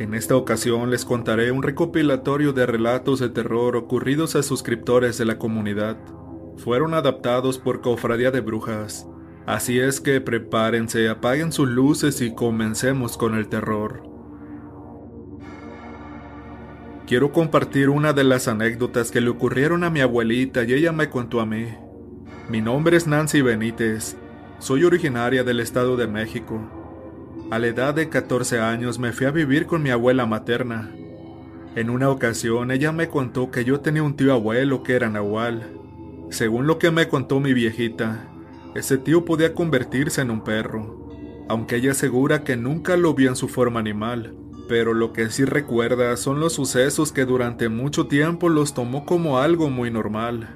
En esta ocasión les contaré un recopilatorio de relatos de terror ocurridos a suscriptores de la comunidad. Fueron adaptados por Cofradía de Brujas, así es que prepárense, apaguen sus luces y comencemos con el terror. Quiero compartir una de las anécdotas que le ocurrieron a mi abuelita y ella me contó a mí. Mi nombre es Nancy Benítez, soy originaria del Estado de México. A la edad de 14 años me fui a vivir con mi abuela materna. En una ocasión ella me contó que yo tenía un tío abuelo que era nahual. Según lo que me contó mi viejita, ese tío podía convertirse en un perro, aunque ella asegura que nunca lo vio en su forma animal, pero lo que sí recuerda son los sucesos que durante mucho tiempo los tomó como algo muy normal.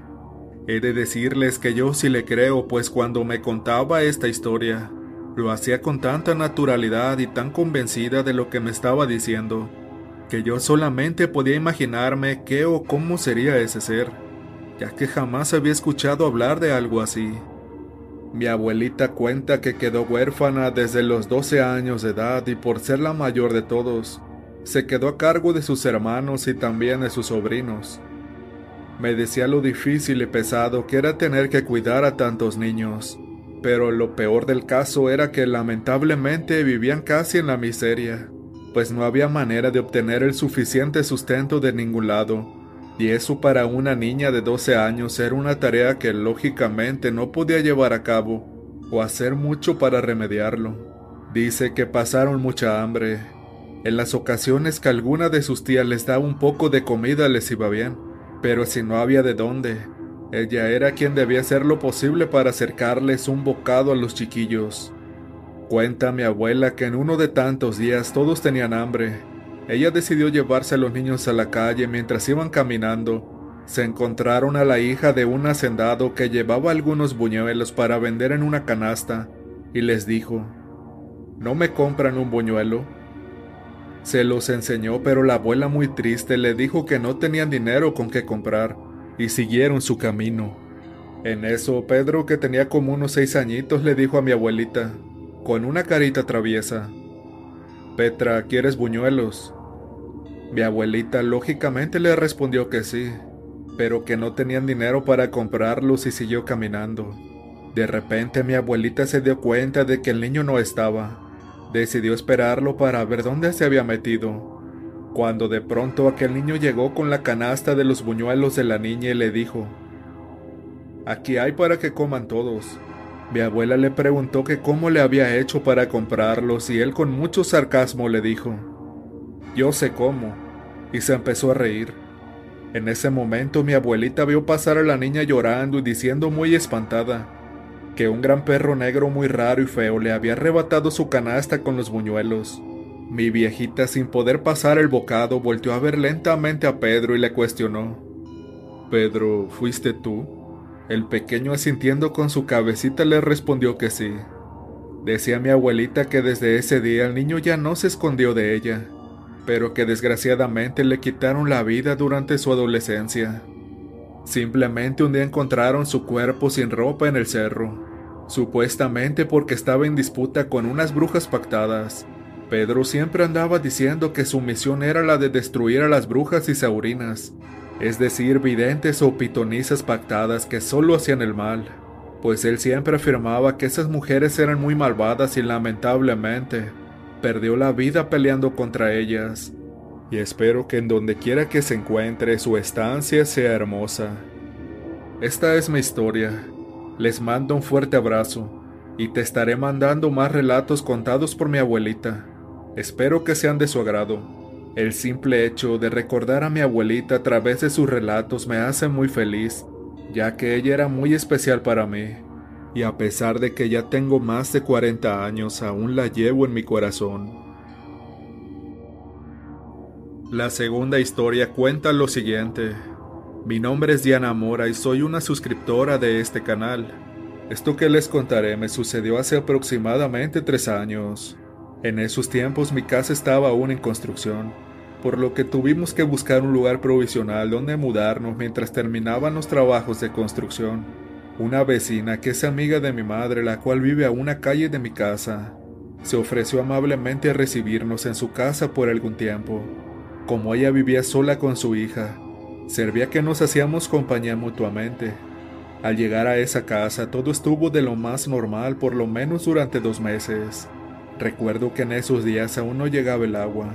He de decirles que yo sí le creo, pues cuando me contaba esta historia, lo hacía con tanta naturalidad y tan convencida de lo que me estaba diciendo, que yo solamente podía imaginarme qué o cómo sería ese ser, ya que jamás había escuchado hablar de algo así. Mi abuelita cuenta que quedó huérfana desde los 12 años de edad y por ser la mayor de todos, se quedó a cargo de sus hermanos y también de sus sobrinos. Me decía lo difícil y pesado que era tener que cuidar a tantos niños, pero lo peor del caso era que lamentablemente vivían casi en la miseria, pues no había manera de obtener el suficiente sustento de ningún lado, y eso para una niña de 12 años era una tarea que lógicamente no podía llevar a cabo, o hacer mucho para remediarlo. Dice que pasaron mucha hambre. En las ocasiones que alguna de sus tías les daba un poco de comida les iba bien, pero si no había de dónde, ella era quien debía hacer lo posible para acercarles un bocado a los chiquillos. Cuenta mi abuela que en uno de tantos días todos tenían hambre. Ella decidió llevarse a los niños a la calle mientras iban caminando. Se encontraron a la hija de un hacendado que llevaba algunos buñuelos para vender en una canasta y les dijo, ¿No me compran un buñuelo? Se los enseñó, pero la abuela muy triste le dijo que no tenían dinero con qué comprar y siguieron su camino. En eso, Pedro, que tenía como unos seis añitos, le dijo a mi abuelita, con una carita traviesa, Petra, ¿quieres buñuelos? Mi abuelita lógicamente le respondió que sí, pero que no tenían dinero para comprarlos y siguió caminando. De repente mi abuelita se dio cuenta de que el niño no estaba. Decidió esperarlo para ver dónde se había metido cuando de pronto aquel niño llegó con la canasta de los buñuelos de la niña y le dijo, Aquí hay para que coman todos. Mi abuela le preguntó que cómo le había hecho para comprarlos y él con mucho sarcasmo le dijo, Yo sé cómo, y se empezó a reír. En ese momento mi abuelita vio pasar a la niña llorando y diciendo muy espantada, que un gran perro negro muy raro y feo le había arrebatado su canasta con los buñuelos. Mi viejita, sin poder pasar el bocado, volteó a ver lentamente a Pedro y le cuestionó. Pedro, ¿fuiste tú? El pequeño asintiendo con su cabecita le respondió que sí. Decía mi abuelita que desde ese día el niño ya no se escondió de ella, pero que desgraciadamente le quitaron la vida durante su adolescencia. Simplemente un día encontraron su cuerpo sin ropa en el cerro, supuestamente porque estaba en disputa con unas brujas pactadas. Pedro siempre andaba diciendo que su misión era la de destruir a las brujas y saurinas, es decir, videntes o pitonisas pactadas que solo hacían el mal, pues él siempre afirmaba que esas mujeres eran muy malvadas y lamentablemente perdió la vida peleando contra ellas. Y espero que en donde quiera que se encuentre su estancia sea hermosa. Esta es mi historia. Les mando un fuerte abrazo y te estaré mandando más relatos contados por mi abuelita. Espero que sean de su agrado. El simple hecho de recordar a mi abuelita a través de sus relatos me hace muy feliz, ya que ella era muy especial para mí, y a pesar de que ya tengo más de 40 años, aún la llevo en mi corazón. La segunda historia cuenta lo siguiente. Mi nombre es Diana Mora y soy una suscriptora de este canal. Esto que les contaré me sucedió hace aproximadamente tres años. En esos tiempos mi casa estaba aún en construcción, por lo que tuvimos que buscar un lugar provisional donde mudarnos mientras terminaban los trabajos de construcción. Una vecina que es amiga de mi madre, la cual vive a una calle de mi casa, se ofreció amablemente a recibirnos en su casa por algún tiempo. Como ella vivía sola con su hija, servía que nos hacíamos compañía mutuamente. Al llegar a esa casa todo estuvo de lo más normal por lo menos durante dos meses. Recuerdo que en esos días aún no llegaba el agua,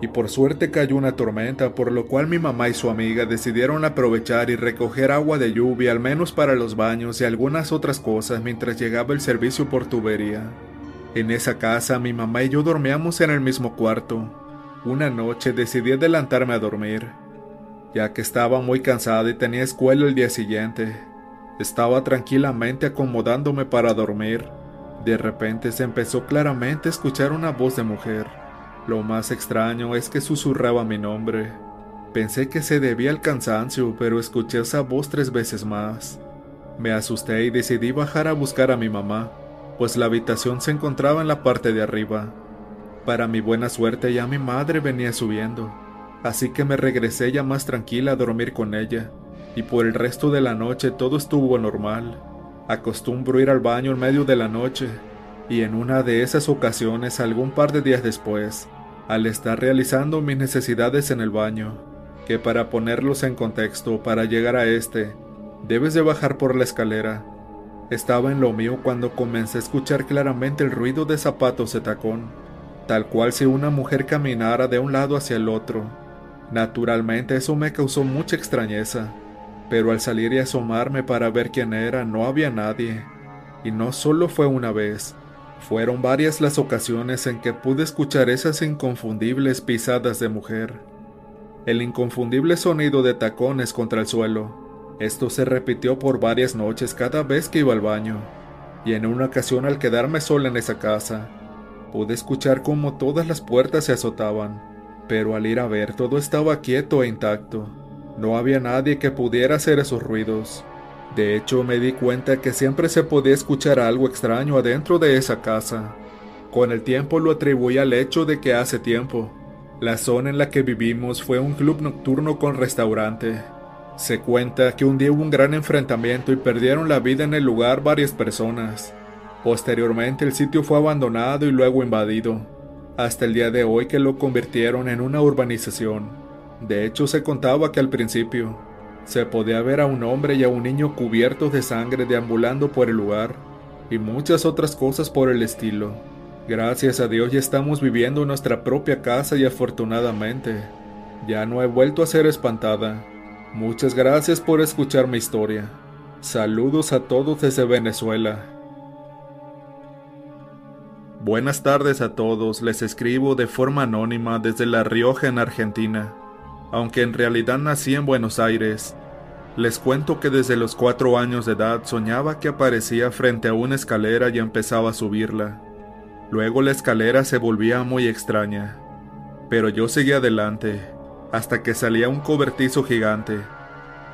y por suerte cayó una tormenta, por lo cual mi mamá y su amiga decidieron aprovechar y recoger agua de lluvia al menos para los baños y algunas otras cosas mientras llegaba el servicio por tubería. En esa casa mi mamá y yo dormíamos en el mismo cuarto. Una noche decidí adelantarme a dormir, ya que estaba muy cansada y tenía escuela el día siguiente. Estaba tranquilamente acomodándome para dormir. De repente se empezó claramente a escuchar una voz de mujer. Lo más extraño es que susurraba mi nombre. Pensé que se debía al cansancio, pero escuché esa voz tres veces más. Me asusté y decidí bajar a buscar a mi mamá, pues la habitación se encontraba en la parte de arriba. Para mi buena suerte ya mi madre venía subiendo, así que me regresé ya más tranquila a dormir con ella y por el resto de la noche todo estuvo normal. Acostumbro ir al baño en medio de la noche, y en una de esas ocasiones, algún par de días después, al estar realizando mis necesidades en el baño, que para ponerlos en contexto, para llegar a este, debes de bajar por la escalera. Estaba en lo mío cuando comencé a escuchar claramente el ruido de zapatos de tacón, tal cual si una mujer caminara de un lado hacia el otro. Naturalmente eso me causó mucha extrañeza pero al salir y asomarme para ver quién era no había nadie. Y no solo fue una vez, fueron varias las ocasiones en que pude escuchar esas inconfundibles pisadas de mujer. El inconfundible sonido de tacones contra el suelo. Esto se repitió por varias noches cada vez que iba al baño, y en una ocasión al quedarme sola en esa casa, pude escuchar cómo todas las puertas se azotaban, pero al ir a ver todo estaba quieto e intacto. No había nadie que pudiera hacer esos ruidos. De hecho, me di cuenta que siempre se podía escuchar algo extraño adentro de esa casa. Con el tiempo lo atribuí al hecho de que hace tiempo, la zona en la que vivimos fue un club nocturno con restaurante. Se cuenta que un día hubo un gran enfrentamiento y perdieron la vida en el lugar varias personas. Posteriormente el sitio fue abandonado y luego invadido, hasta el día de hoy que lo convirtieron en una urbanización. De hecho, se contaba que al principio se podía ver a un hombre y a un niño cubiertos de sangre deambulando por el lugar, y muchas otras cosas por el estilo. Gracias a Dios ya estamos viviendo en nuestra propia casa y afortunadamente ya no he vuelto a ser espantada. Muchas gracias por escuchar mi historia. Saludos a todos desde Venezuela. Buenas tardes a todos, les escribo de forma anónima desde La Rioja en Argentina aunque en realidad nací en Buenos Aires. Les cuento que desde los cuatro años de edad soñaba que aparecía frente a una escalera y empezaba a subirla. Luego la escalera se volvía muy extraña, pero yo seguía adelante, hasta que salía un cobertizo gigante.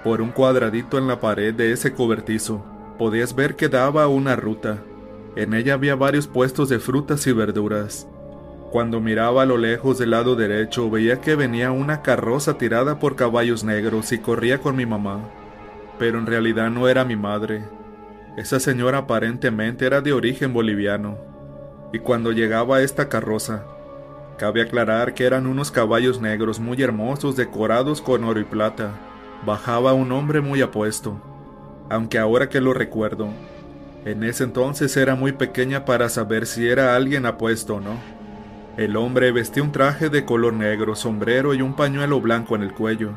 Por un cuadradito en la pared de ese cobertizo, podías ver que daba una ruta. En ella había varios puestos de frutas y verduras, cuando miraba a lo lejos del lado derecho veía que venía una carroza tirada por caballos negros y corría con mi mamá. Pero en realidad no era mi madre. Esa señora aparentemente era de origen boliviano. Y cuando llegaba esta carroza, cabe aclarar que eran unos caballos negros muy hermosos decorados con oro y plata. Bajaba un hombre muy apuesto. Aunque ahora que lo recuerdo, en ese entonces era muy pequeña para saber si era alguien apuesto o no. El hombre vestía un traje de color negro, sombrero y un pañuelo blanco en el cuello.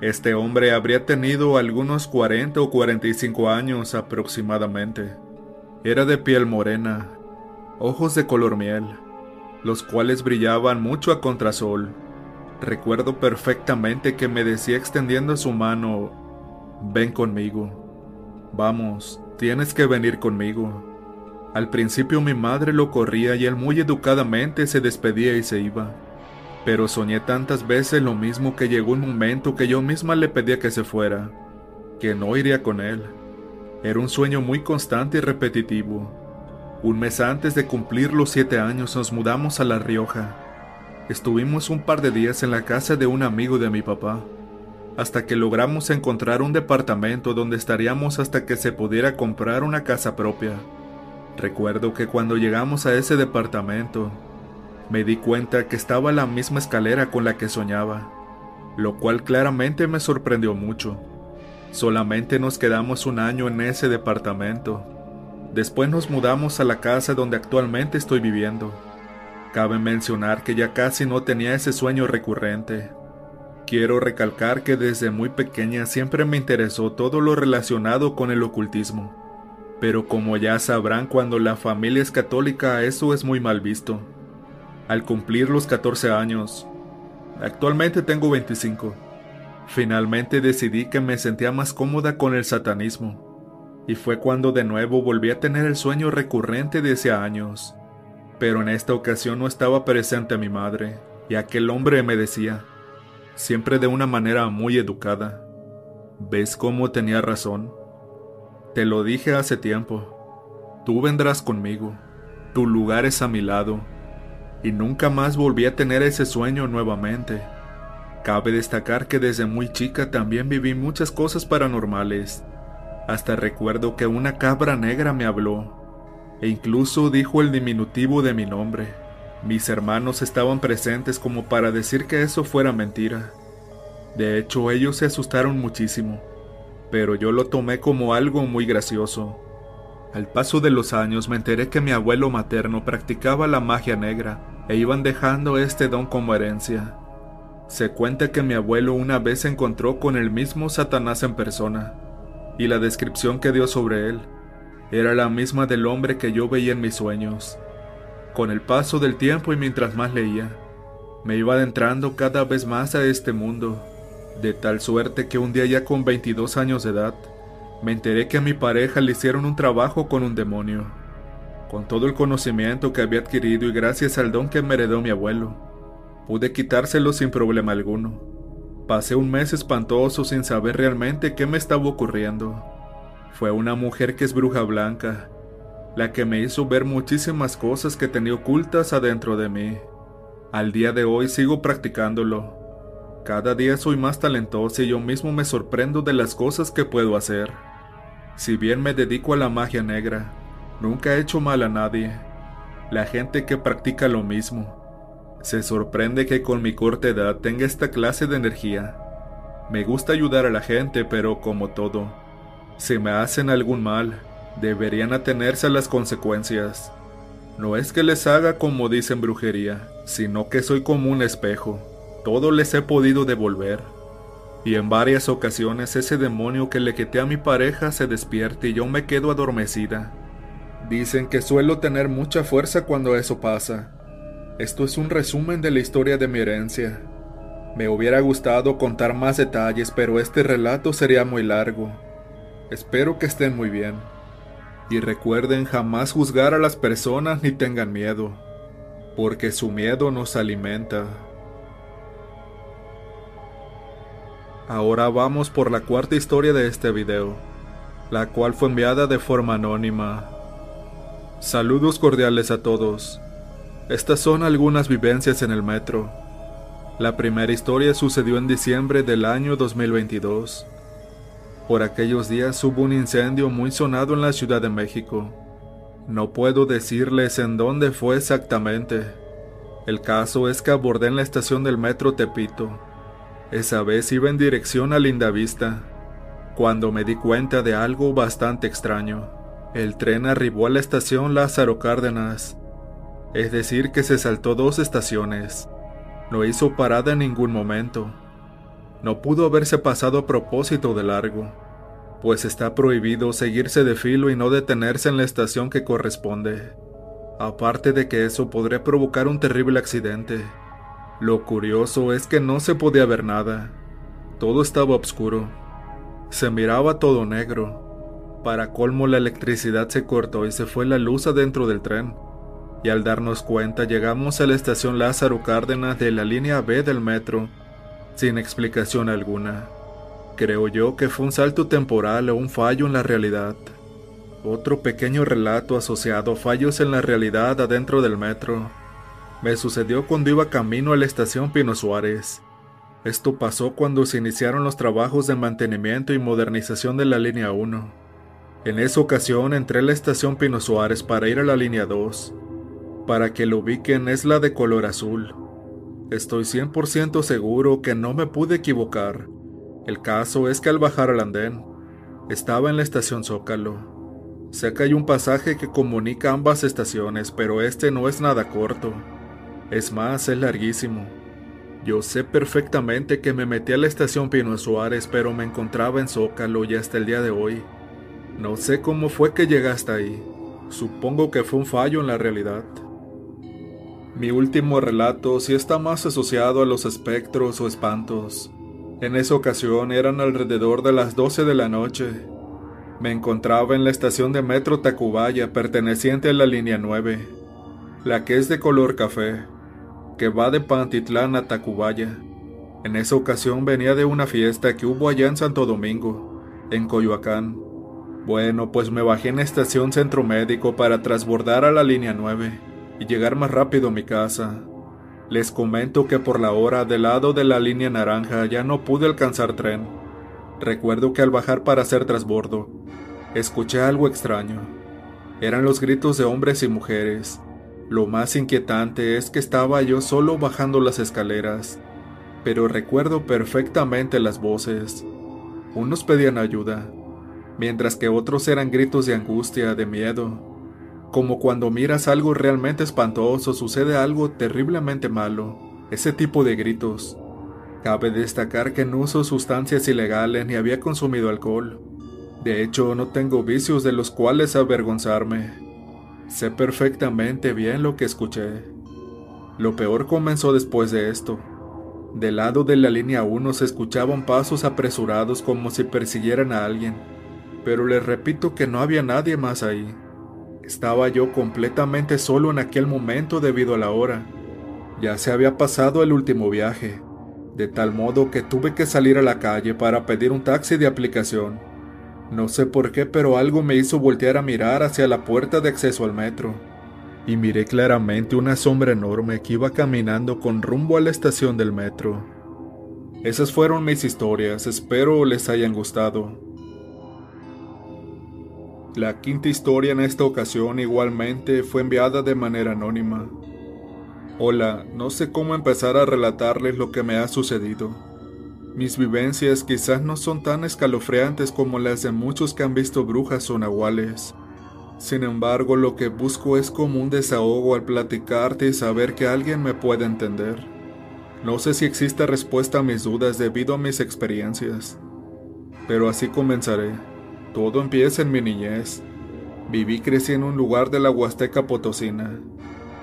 Este hombre habría tenido algunos 40 o 45 años aproximadamente. Era de piel morena, ojos de color miel, los cuales brillaban mucho a contrasol. Recuerdo perfectamente que me decía extendiendo su mano, ven conmigo. Vamos, tienes que venir conmigo. Al principio mi madre lo corría y él muy educadamente se despedía y se iba. Pero soñé tantas veces lo mismo que llegó un momento que yo misma le pedía que se fuera, que no iría con él. Era un sueño muy constante y repetitivo. Un mes antes de cumplir los siete años nos mudamos a La Rioja. Estuvimos un par de días en la casa de un amigo de mi papá, hasta que logramos encontrar un departamento donde estaríamos hasta que se pudiera comprar una casa propia. Recuerdo que cuando llegamos a ese departamento, me di cuenta que estaba la misma escalera con la que soñaba, lo cual claramente me sorprendió mucho. Solamente nos quedamos un año en ese departamento. Después nos mudamos a la casa donde actualmente estoy viviendo. Cabe mencionar que ya casi no tenía ese sueño recurrente. Quiero recalcar que desde muy pequeña siempre me interesó todo lo relacionado con el ocultismo. Pero como ya sabrán cuando la familia es católica eso es muy mal visto. Al cumplir los 14 años, actualmente tengo 25, finalmente decidí que me sentía más cómoda con el satanismo. Y fue cuando de nuevo volví a tener el sueño recurrente de hace años. Pero en esta ocasión no estaba presente mi madre, y aquel hombre me decía, siempre de una manera muy educada. ¿Ves cómo tenía razón? Te lo dije hace tiempo. Tú vendrás conmigo. Tu lugar es a mi lado. Y nunca más volví a tener ese sueño nuevamente. Cabe destacar que desde muy chica también viví muchas cosas paranormales. Hasta recuerdo que una cabra negra me habló. E incluso dijo el diminutivo de mi nombre. Mis hermanos estaban presentes como para decir que eso fuera mentira. De hecho, ellos se asustaron muchísimo, pero yo lo tomé como algo muy gracioso. Al paso de los años me enteré que mi abuelo materno practicaba la magia negra e iban dejando este don como herencia. Se cuenta que mi abuelo una vez se encontró con el mismo Satanás en persona, y la descripción que dio sobre él era la misma del hombre que yo veía en mis sueños. Con el paso del tiempo y mientras más leía, me iba adentrando cada vez más a este mundo, de tal suerte que un día ya con 22 años de edad, me enteré que a mi pareja le hicieron un trabajo con un demonio. Con todo el conocimiento que había adquirido y gracias al don que me heredó mi abuelo, pude quitárselo sin problema alguno. Pasé un mes espantoso sin saber realmente qué me estaba ocurriendo. Fue una mujer que es bruja blanca, la que me hizo ver muchísimas cosas que tenía ocultas adentro de mí. Al día de hoy sigo practicándolo. Cada día soy más talentoso y yo mismo me sorprendo de las cosas que puedo hacer. Si bien me dedico a la magia negra, nunca he hecho mal a nadie. La gente que practica lo mismo se sorprende que con mi corta edad tenga esta clase de energía. Me gusta ayudar a la gente, pero como todo, si me hacen algún mal, deberían atenerse a las consecuencias. No es que les haga como dicen brujería, sino que soy como un espejo. Todo les he podido devolver. Y en varias ocasiones ese demonio que le quité a mi pareja se despierta y yo me quedo adormecida. Dicen que suelo tener mucha fuerza cuando eso pasa. Esto es un resumen de la historia de mi herencia. Me hubiera gustado contar más detalles, pero este relato sería muy largo. Espero que estén muy bien. Y recuerden jamás juzgar a las personas ni tengan miedo, porque su miedo nos alimenta. Ahora vamos por la cuarta historia de este video, la cual fue enviada de forma anónima. Saludos cordiales a todos. Estas son algunas vivencias en el metro. La primera historia sucedió en diciembre del año 2022. Por aquellos días hubo un incendio muy sonado en la Ciudad de México. No puedo decirles en dónde fue exactamente. El caso es que abordé en la estación del metro Tepito. Esa vez iba en dirección a Lindavista, cuando me di cuenta de algo bastante extraño. El tren arribó a la estación Lázaro Cárdenas, es decir, que se saltó dos estaciones. No hizo parada en ningún momento. No pudo haberse pasado a propósito de largo, pues está prohibido seguirse de filo y no detenerse en la estación que corresponde. Aparte de que eso podría provocar un terrible accidente. Lo curioso es que no se podía ver nada. Todo estaba oscuro. Se miraba todo negro. Para colmo la electricidad se cortó y se fue la luz adentro del tren. Y al darnos cuenta llegamos a la estación Lázaro Cárdenas de la línea B del metro sin explicación alguna. Creo yo que fue un salto temporal o un fallo en la realidad. Otro pequeño relato asociado a fallos en la realidad adentro del metro. Me sucedió cuando iba camino a la estación Pino Suárez. Esto pasó cuando se iniciaron los trabajos de mantenimiento y modernización de la línea 1. En esa ocasión entré a la estación Pino Suárez para ir a la línea 2. Para que lo ubiquen es la de color azul. Estoy 100% seguro que no me pude equivocar. El caso es que al bajar al andén, estaba en la estación Zócalo. Sé que hay un pasaje que comunica ambas estaciones, pero este no es nada corto. Es más, es larguísimo. Yo sé perfectamente que me metí a la estación Pino Suárez, pero me encontraba en Zócalo y hasta el día de hoy. No sé cómo fue que llegué hasta ahí. Supongo que fue un fallo en la realidad. Mi último relato sí está más asociado a los espectros o espantos. En esa ocasión eran alrededor de las 12 de la noche. Me encontraba en la estación de metro Tacubaya perteneciente a la línea 9, la que es de color café, que va de Pantitlán a Tacubaya. En esa ocasión venía de una fiesta que hubo allá en Santo Domingo, en Coyoacán. Bueno, pues me bajé en la estación Centro Médico para transbordar a la línea 9 y llegar más rápido a mi casa. Les comento que por la hora del lado de la línea naranja ya no pude alcanzar tren. Recuerdo que al bajar para hacer trasbordo, escuché algo extraño. Eran los gritos de hombres y mujeres. Lo más inquietante es que estaba yo solo bajando las escaleras, pero recuerdo perfectamente las voces. Unos pedían ayuda, mientras que otros eran gritos de angustia, de miedo, como cuando miras algo realmente espantoso, sucede algo terriblemente malo. Ese tipo de gritos. Cabe destacar que no uso sustancias ilegales ni había consumido alcohol. De hecho, no tengo vicios de los cuales avergonzarme. Sé perfectamente bien lo que escuché. Lo peor comenzó después de esto. Del lado de la línea 1 se escuchaban pasos apresurados como si persiguieran a alguien, pero les repito que no había nadie más ahí. Estaba yo completamente solo en aquel momento debido a la hora. Ya se había pasado el último viaje, de tal modo que tuve que salir a la calle para pedir un taxi de aplicación. No sé por qué, pero algo me hizo voltear a mirar hacia la puerta de acceso al metro. Y miré claramente una sombra enorme que iba caminando con rumbo a la estación del metro. Esas fueron mis historias, espero les hayan gustado. La quinta historia en esta ocasión igualmente fue enviada de manera anónima. Hola, no sé cómo empezar a relatarles lo que me ha sucedido. Mis vivencias quizás no son tan escalofriantes como las de muchos que han visto brujas o nahuales. Sin embargo, lo que busco es como un desahogo al platicarte y saber que alguien me puede entender. No sé si existe respuesta a mis dudas debido a mis experiencias, pero así comenzaré. Todo empieza en mi niñez. Viví y crecí en un lugar de la Huasteca Potosina.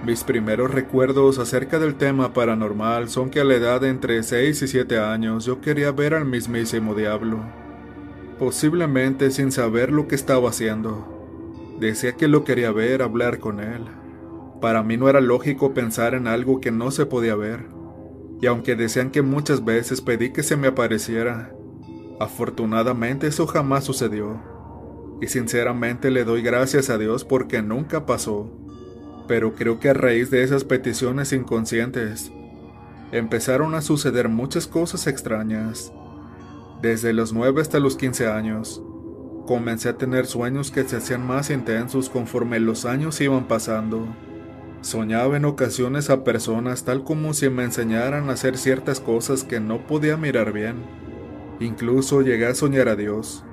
Mis primeros recuerdos acerca del tema paranormal son que a la edad de entre 6 y 7 años yo quería ver al mismísimo diablo. Posiblemente sin saber lo que estaba haciendo. Decía que lo quería ver, hablar con él. Para mí no era lógico pensar en algo que no se podía ver. Y aunque decían que muchas veces pedí que se me apareciera, Afortunadamente eso jamás sucedió, y sinceramente le doy gracias a Dios porque nunca pasó, pero creo que a raíz de esas peticiones inconscientes, empezaron a suceder muchas cosas extrañas. Desde los 9 hasta los 15 años, comencé a tener sueños que se hacían más intensos conforme los años iban pasando. Soñaba en ocasiones a personas tal como si me enseñaran a hacer ciertas cosas que no podía mirar bien Incluso llegué a soñar a Dios.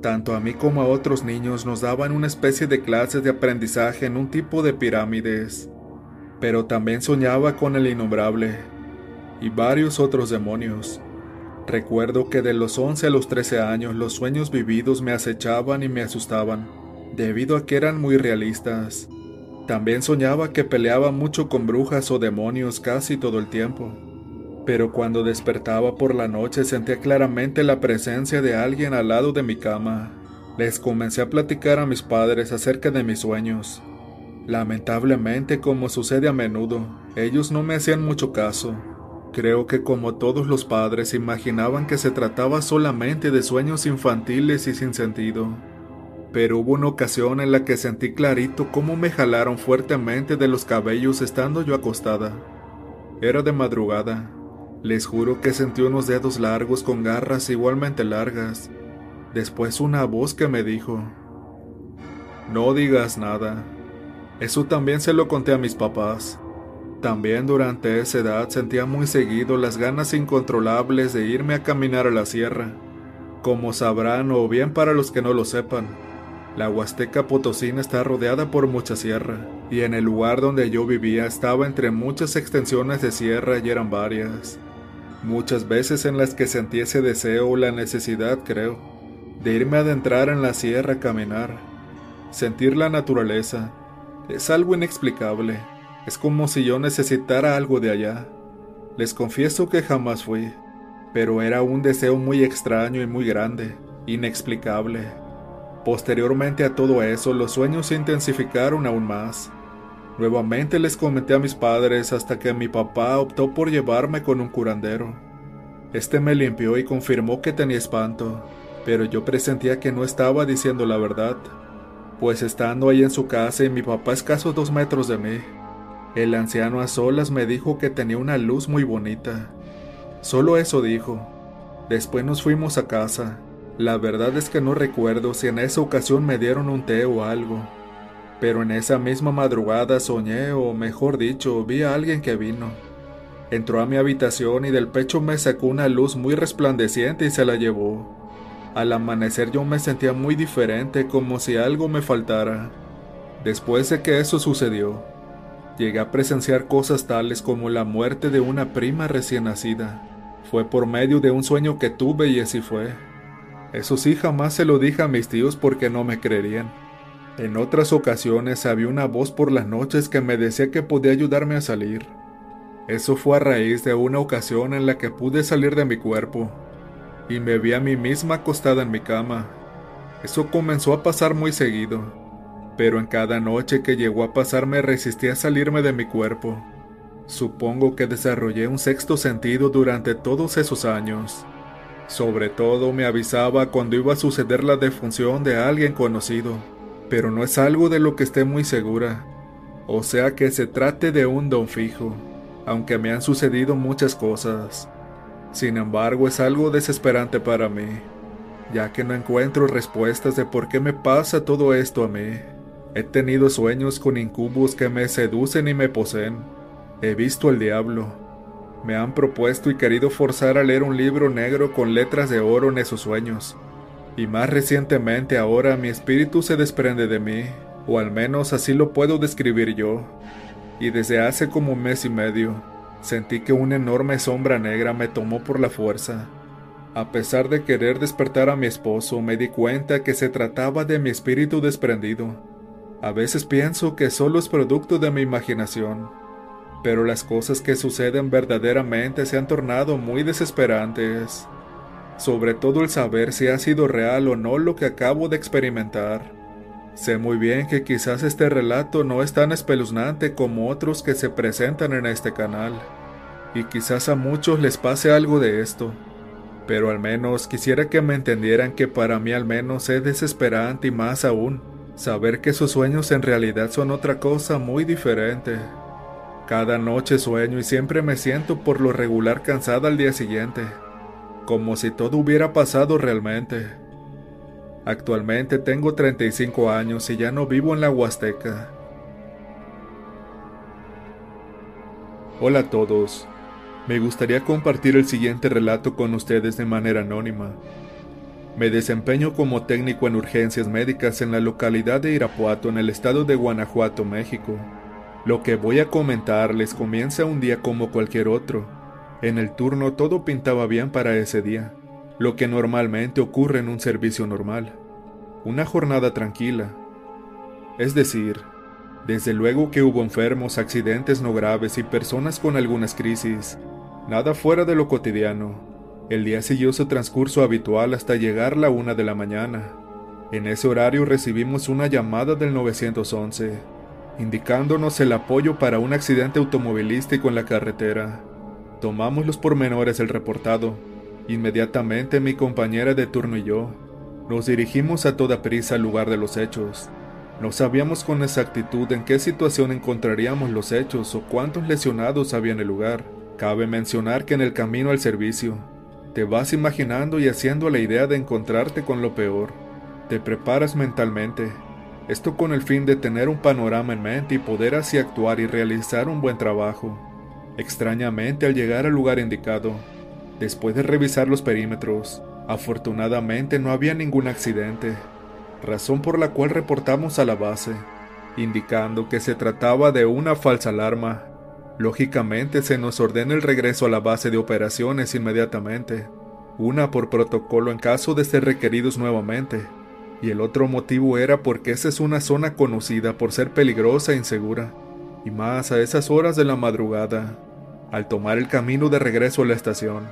Tanto a mí como a otros niños nos daban una especie de clases de aprendizaje en un tipo de pirámides, pero también soñaba con el innombrable y varios otros demonios. Recuerdo que de los 11 a los 13 años los sueños vividos me acechaban y me asustaban, debido a que eran muy realistas. También soñaba que peleaba mucho con brujas o demonios casi todo el tiempo pero cuando despertaba por la noche sentía claramente la presencia de alguien al lado de mi cama. Les comencé a platicar a mis padres acerca de mis sueños. Lamentablemente, como sucede a menudo, ellos no me hacían mucho caso. Creo que como todos los padres imaginaban que se trataba solamente de sueños infantiles y sin sentido. Pero hubo una ocasión en la que sentí clarito cómo me jalaron fuertemente de los cabellos estando yo acostada. Era de madrugada, les juro que sentí unos dedos largos con garras igualmente largas. Después una voz que me dijo, No digas nada. Eso también se lo conté a mis papás. También durante esa edad sentía muy seguido las ganas incontrolables de irme a caminar a la sierra. Como sabrán o bien para los que no lo sepan, la Huasteca Potosina está rodeada por mucha sierra, y en el lugar donde yo vivía estaba entre muchas extensiones de sierra y eran varias. Muchas veces en las que sentí ese deseo o la necesidad, creo, de irme a adentrar en la sierra a caminar. Sentir la naturaleza es algo inexplicable, es como si yo necesitara algo de allá. Les confieso que jamás fui, pero era un deseo muy extraño y muy grande, inexplicable. Posteriormente a todo eso, los sueños se intensificaron aún más. Nuevamente les comenté a mis padres hasta que mi papá optó por llevarme con un curandero. Este me limpió y confirmó que tenía espanto, pero yo presentía que no estaba diciendo la verdad, pues estando ahí en su casa y mi papá escasos dos metros de mí, el anciano a solas me dijo que tenía una luz muy bonita. Solo eso dijo. Después nos fuimos a casa. La verdad es que no recuerdo si en esa ocasión me dieron un té o algo. Pero en esa misma madrugada soñé, o mejor dicho, vi a alguien que vino. Entró a mi habitación y del pecho me sacó una luz muy resplandeciente y se la llevó. Al amanecer yo me sentía muy diferente, como si algo me faltara. Después de que eso sucedió, llegué a presenciar cosas tales como la muerte de una prima recién nacida. Fue por medio de un sueño que tuve y así fue. Eso sí, jamás se lo dije a mis tíos porque no me creerían. En otras ocasiones había una voz por las noches que me decía que podía ayudarme a salir. Eso fue a raíz de una ocasión en la que pude salir de mi cuerpo y me vi a mí misma acostada en mi cama. Eso comenzó a pasar muy seguido, pero en cada noche que llegó a pasar me resistí a salirme de mi cuerpo. Supongo que desarrollé un sexto sentido durante todos esos años. Sobre todo me avisaba cuando iba a suceder la defunción de alguien conocido pero no es algo de lo que esté muy segura. O sea que se trate de un don fijo, aunque me han sucedido muchas cosas. Sin embargo, es algo desesperante para mí, ya que no encuentro respuestas de por qué me pasa todo esto a mí. He tenido sueños con incubos que me seducen y me poseen. He visto al diablo. Me han propuesto y querido forzar a leer un libro negro con letras de oro en esos sueños. Y más recientemente ahora mi espíritu se desprende de mí, o al menos así lo puedo describir yo. Y desde hace como un mes y medio, sentí que una enorme sombra negra me tomó por la fuerza. A pesar de querer despertar a mi esposo, me di cuenta que se trataba de mi espíritu desprendido. A veces pienso que solo es producto de mi imaginación, pero las cosas que suceden verdaderamente se han tornado muy desesperantes sobre todo el saber si ha sido real o no lo que acabo de experimentar. Sé muy bien que quizás este relato no es tan espeluznante como otros que se presentan en este canal, y quizás a muchos les pase algo de esto, pero al menos quisiera que me entendieran que para mí al menos es desesperante y más aún saber que sus sueños en realidad son otra cosa muy diferente. Cada noche sueño y siempre me siento por lo regular cansada al día siguiente como si todo hubiera pasado realmente. Actualmente tengo 35 años y ya no vivo en la Huasteca. Hola a todos. Me gustaría compartir el siguiente relato con ustedes de manera anónima. Me desempeño como técnico en urgencias médicas en la localidad de Irapuato en el estado de Guanajuato, México. Lo que voy a comentarles comienza un día como cualquier otro en el turno todo pintaba bien para ese día, lo que normalmente ocurre en un servicio normal. Una jornada tranquila. Es decir, desde luego que hubo enfermos, accidentes no graves y personas con algunas crisis. Nada fuera de lo cotidiano. El día siguió su transcurso habitual hasta llegar la una de la mañana. En ese horario recibimos una llamada del 911, indicándonos el apoyo para un accidente automovilístico en la carretera. Tomamos los pormenores del reportado. Inmediatamente mi compañera de turno y yo nos dirigimos a toda prisa al lugar de los hechos. No sabíamos con exactitud en qué situación encontraríamos los hechos o cuántos lesionados había en el lugar. Cabe mencionar que en el camino al servicio, te vas imaginando y haciendo la idea de encontrarte con lo peor. Te preparas mentalmente, Esto con el fin de tener un panorama en mente y poder así actuar y realizar un buen trabajo. Extrañamente, al llegar al lugar indicado, después de revisar los perímetros, afortunadamente no había ningún accidente, razón por la cual reportamos a la base, indicando que se trataba de una falsa alarma. Lógicamente se nos ordena el regreso a la base de operaciones inmediatamente, una por protocolo en caso de ser requeridos nuevamente, y el otro motivo era porque esa es una zona conocida por ser peligrosa e insegura, y más a esas horas de la madrugada, al tomar el camino de regreso a la estación,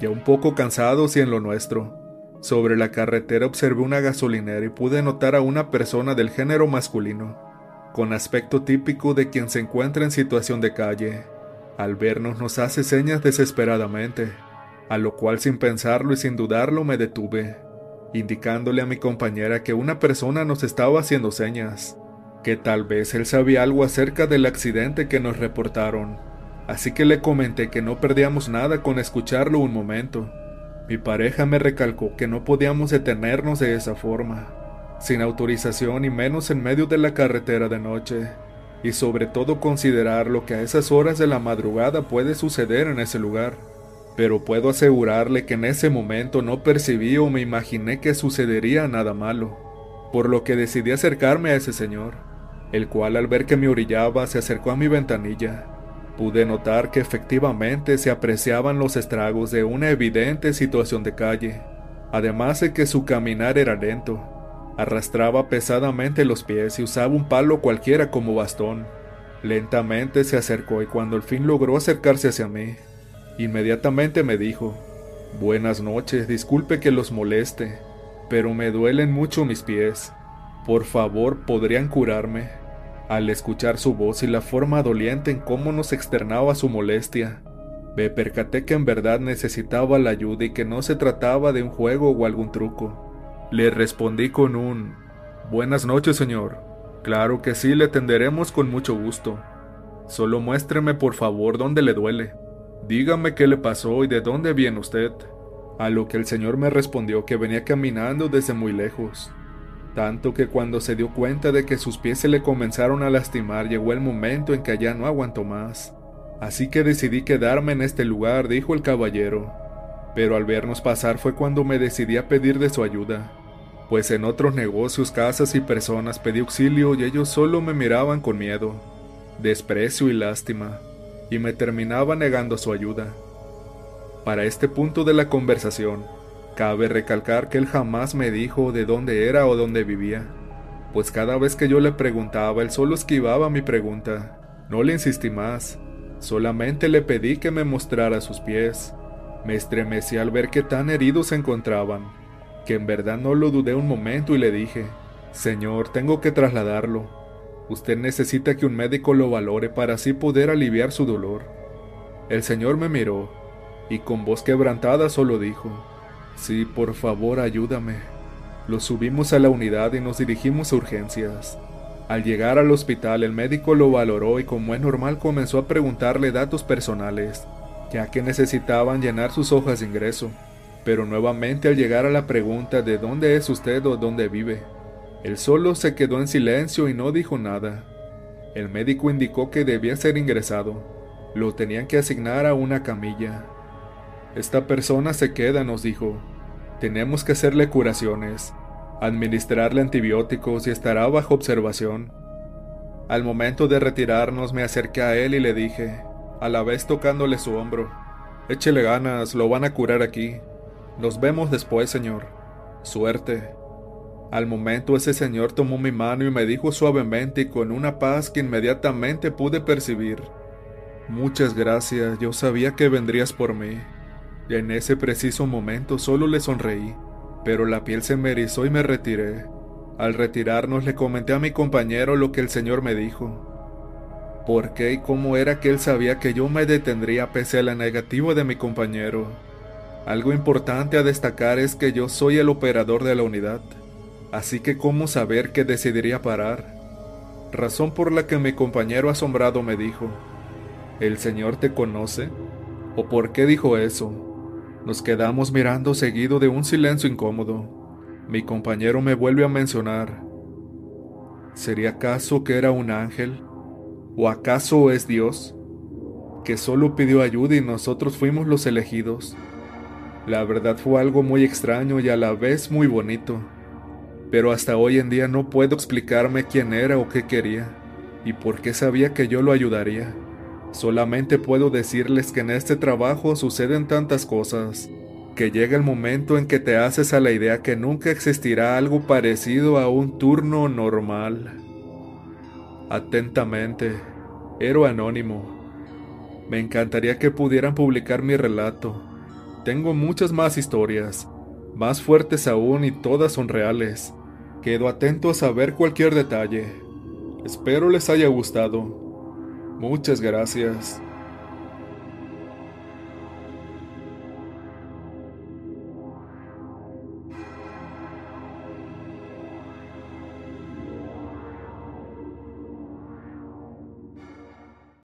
ya un poco cansados y en lo nuestro. Sobre la carretera observé una gasolinera y pude notar a una persona del género masculino, con aspecto típico de quien se encuentra en situación de calle. Al vernos nos hace señas desesperadamente, a lo cual sin pensarlo y sin dudarlo me detuve, indicándole a mi compañera que una persona nos estaba haciendo señas, que tal vez él sabía algo acerca del accidente que nos reportaron así que le comenté que no perdíamos nada con escucharlo un momento. Mi pareja me recalcó que no podíamos detenernos de esa forma, sin autorización y menos en medio de la carretera de noche, y sobre todo considerar lo que a esas horas de la madrugada puede suceder en ese lugar. Pero puedo asegurarle que en ese momento no percibí o me imaginé que sucedería nada malo, por lo que decidí acercarme a ese señor, el cual al ver que me orillaba se acercó a mi ventanilla Pude notar que efectivamente se apreciaban los estragos de una evidente situación de calle, además de que su caminar era lento. Arrastraba pesadamente los pies y usaba un palo cualquiera como bastón. Lentamente se acercó y cuando al fin logró acercarse hacia mí, inmediatamente me dijo, Buenas noches, disculpe que los moleste, pero me duelen mucho mis pies. Por favor, ¿podrían curarme? Al escuchar su voz y la forma doliente en cómo nos externaba su molestia, me percaté que en verdad necesitaba la ayuda y que no se trataba de un juego o algún truco. Le respondí con un Buenas noches, señor. Claro que sí, le atenderemos con mucho gusto. Solo muéstreme por favor dónde le duele. Dígame qué le pasó y de dónde viene usted. A lo que el señor me respondió que venía caminando desde muy lejos tanto que cuando se dio cuenta de que sus pies se le comenzaron a lastimar llegó el momento en que ya no aguantó más. Así que decidí quedarme en este lugar, dijo el caballero. Pero al vernos pasar fue cuando me decidí a pedir de su ayuda, pues en otros negocios, casas y personas pedí auxilio y ellos solo me miraban con miedo, desprecio y lástima, y me terminaba negando su ayuda. Para este punto de la conversación, Cabe recalcar que él jamás me dijo de dónde era o dónde vivía, pues cada vez que yo le preguntaba, él solo esquivaba mi pregunta. No le insistí más, solamente le pedí que me mostrara sus pies. Me estremecí al ver que tan heridos se encontraban, que en verdad no lo dudé un momento y le dije, Señor, tengo que trasladarlo. Usted necesita que un médico lo valore para así poder aliviar su dolor. El Señor me miró, y con voz quebrantada solo dijo, Sí, por favor, ayúdame. Lo subimos a la unidad y nos dirigimos a urgencias. Al llegar al hospital, el médico lo valoró y como es normal comenzó a preguntarle datos personales, ya que necesitaban llenar sus hojas de ingreso. Pero nuevamente al llegar a la pregunta de dónde es usted o dónde vive, él solo se quedó en silencio y no dijo nada. El médico indicó que debía ser ingresado. Lo tenían que asignar a una camilla. Esta persona se queda, nos dijo. Tenemos que hacerle curaciones, administrarle antibióticos y estará bajo observación. Al momento de retirarnos me acerqué a él y le dije, a la vez tocándole su hombro, échele ganas, lo van a curar aquí. Nos vemos después, señor. Suerte. Al momento ese señor tomó mi mano y me dijo suavemente y con una paz que inmediatamente pude percibir. Muchas gracias, yo sabía que vendrías por mí. En ese preciso momento solo le sonreí, pero la piel se me erizó y me retiré. Al retirarnos le comenté a mi compañero lo que el señor me dijo. ¿Por qué y cómo era que él sabía que yo me detendría pese a la negativa de mi compañero? Algo importante a destacar es que yo soy el operador de la unidad, así que cómo saber que decidiría parar. Razón por la que mi compañero asombrado me dijo, ¿El Señor te conoce? ¿O por qué dijo eso? Nos quedamos mirando seguido de un silencio incómodo. Mi compañero me vuelve a mencionar. ¿Sería acaso que era un ángel? ¿O acaso es Dios? Que solo pidió ayuda y nosotros fuimos los elegidos. La verdad fue algo muy extraño y a la vez muy bonito. Pero hasta hoy en día no puedo explicarme quién era o qué quería, y por qué sabía que yo lo ayudaría. Solamente puedo decirles que en este trabajo suceden tantas cosas, que llega el momento en que te haces a la idea que nunca existirá algo parecido a un turno normal. Atentamente, Héroe Anónimo. Me encantaría que pudieran publicar mi relato. Tengo muchas más historias, más fuertes aún y todas son reales. Quedo atento a saber cualquier detalle. Espero les haya gustado. Muchas gracias.